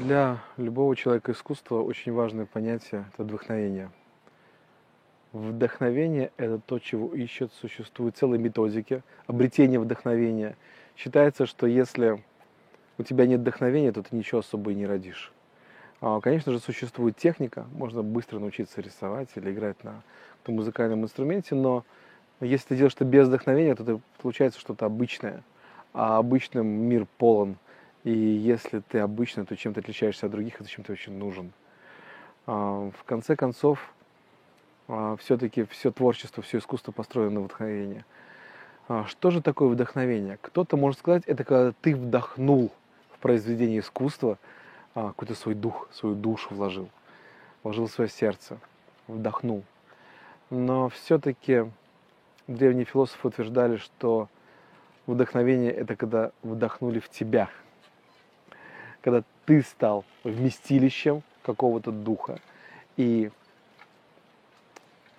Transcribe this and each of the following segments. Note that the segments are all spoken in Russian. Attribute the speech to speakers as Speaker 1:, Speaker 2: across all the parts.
Speaker 1: Для любого человека искусства очень важное понятие – это вдохновение. Вдохновение – это то, чего ищет, существуют целые методики обретения вдохновения. Считается, что если у тебя нет вдохновения, то ты ничего особо и не родишь. А, конечно же, существует техника, можно быстро научиться рисовать или играть на музыкальном инструменте, но если ты делаешь это без вдохновения, то это получается что-то обычное. А обычным мир полон – и если ты обычно, то чем ты отличаешься от других, это чем ты очень нужен. А, в конце концов, а, все-таки все творчество, все искусство построено на вдохновении. А, что же такое вдохновение? Кто-то может сказать, это когда ты вдохнул в произведение искусства какой-то свой дух, свою душу вложил, вложил в свое сердце, вдохнул. Но все-таки древние философы утверждали, что вдохновение это когда вдохнули в тебя – когда ты стал вместилищем какого-то духа и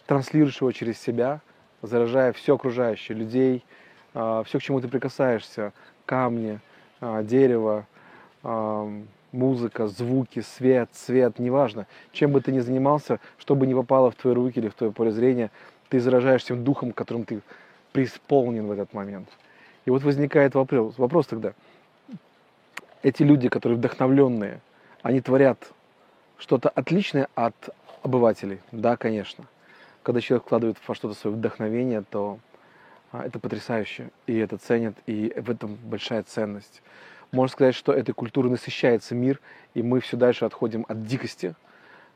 Speaker 1: транслируешь его через себя, заражая все окружающее, людей, а, все, к чему ты прикасаешься, камни, а, дерево, а, музыка, звуки, свет, цвет, неважно, чем бы ты ни занимался, что бы ни попало в твои руки или в твое поле зрения, ты заражаешь тем духом, которым ты преисполнен в этот момент. И вот возникает вопрос, вопрос тогда – эти люди, которые вдохновленные, они творят что-то отличное от обывателей. Да, конечно. Когда человек вкладывает во что-то свое вдохновение, то а, это потрясающе, и это ценят, и в этом большая ценность. Можно сказать, что этой культурой насыщается мир, и мы все дальше отходим от дикости,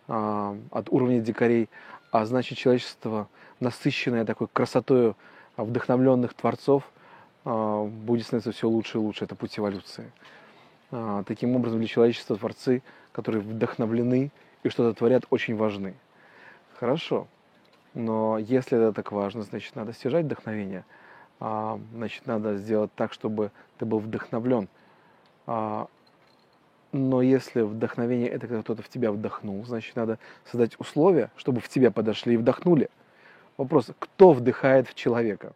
Speaker 1: а, от уровня дикарей, а значит человечество, насыщенное такой красотой вдохновленных творцов, а, будет становиться все лучше и лучше. Это путь эволюции. А, таким образом, для человечества творцы, которые вдохновлены и что-то творят, очень важны. Хорошо. Но если это так важно, значит, надо стяжать вдохновение. А, значит, надо сделать так, чтобы ты был вдохновлен. А, но если вдохновение это когда кто-то в тебя вдохнул, значит, надо создать условия, чтобы в тебя подошли и вдохнули. Вопрос, кто вдыхает в человека?